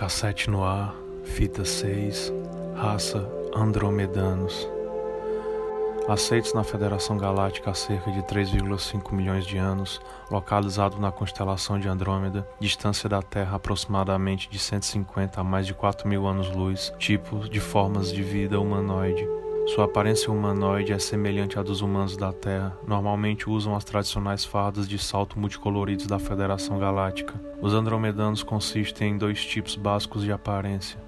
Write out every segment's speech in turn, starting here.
Cassete no ar, fita 6, raça Andromedanos. Aceitos na Federação Galáctica há cerca de 3,5 milhões de anos, localizado na constelação de Andrômeda, distância da Terra aproximadamente de 150 a mais de 4 mil anos-luz, tipo de formas de vida humanoide. Sua aparência humanoide é semelhante à dos humanos da Terra. Normalmente usam as tradicionais fardas de salto multicoloridos da Federação Galáctica. Os andromedanos consistem em dois tipos básicos de aparência.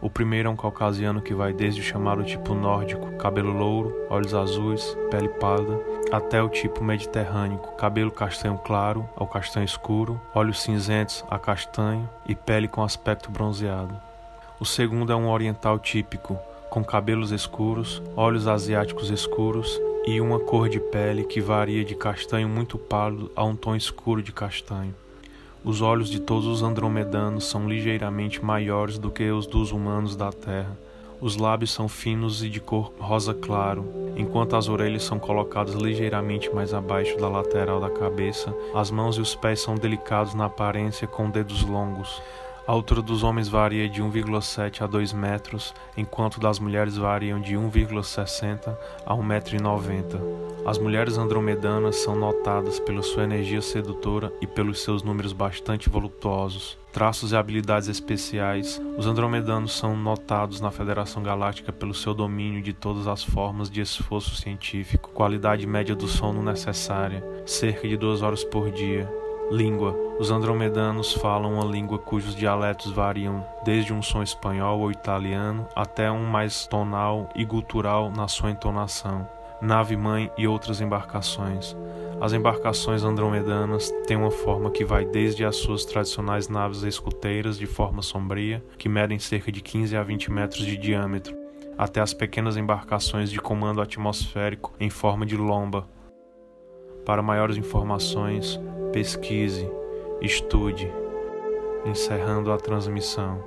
O primeiro é um caucasiano que vai desde o chamado tipo nórdico, cabelo louro, olhos azuis, pele pálida, até o tipo mediterrâneo, cabelo castanho claro ao castanho escuro, olhos cinzentos a castanho e pele com aspecto bronzeado. O segundo é um oriental típico, com cabelos escuros, olhos asiáticos escuros e uma cor de pele que varia de castanho muito pálido a um tom escuro de castanho. Os olhos de todos os andromedanos são ligeiramente maiores do que os dos humanos da Terra. Os lábios são finos e de cor rosa claro, enquanto as orelhas são colocadas ligeiramente mais abaixo da lateral da cabeça. As mãos e os pés são delicados na aparência com dedos longos. A altura dos homens varia de 1,7 a 2 metros, enquanto das mulheres variam de 1,60 a 1,90m. As mulheres andromedanas são notadas pela sua energia sedutora e pelos seus números bastante voluptuosos. Traços e habilidades especiais. Os andromedanos são notados na Federação Galáctica pelo seu domínio de todas as formas de esforço científico, qualidade média do sono necessária, cerca de duas horas por dia, Língua: Os andromedanos falam uma língua cujos dialetos variam desde um som espanhol ou italiano até um mais tonal e gutural na sua entonação. Nave-mãe e outras embarcações. As embarcações andromedanas têm uma forma que vai desde as suas tradicionais naves escuteiras de forma sombria, que medem cerca de 15 a 20 metros de diâmetro, até as pequenas embarcações de comando atmosférico em forma de lomba. Para maiores informações, pesquise, estude, encerrando a transmissão.